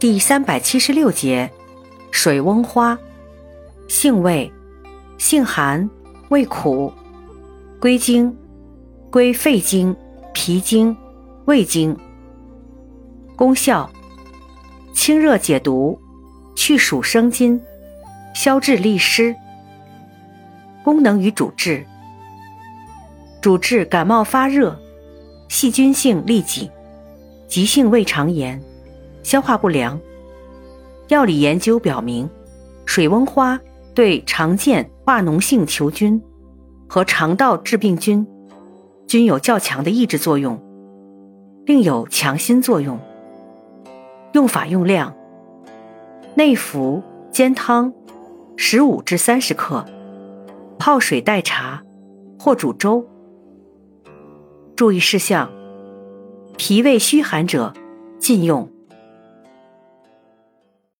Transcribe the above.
第三百七十六节，水翁花，性味，性寒，味苦，归经，归肺经、脾经、胃经。功效：清热解毒，去暑生津，消滞利湿。功能与主治：主治感冒发热、细菌性痢疾、急性胃肠炎。消化不良。药理研究表明，水翁花对常见化脓性球菌和肠道致病菌均有较强的抑制作用，另有强心作用。用法用量：内服煎汤，十五至三十克，泡水代茶或煮粥。注意事项：脾胃虚寒者禁用。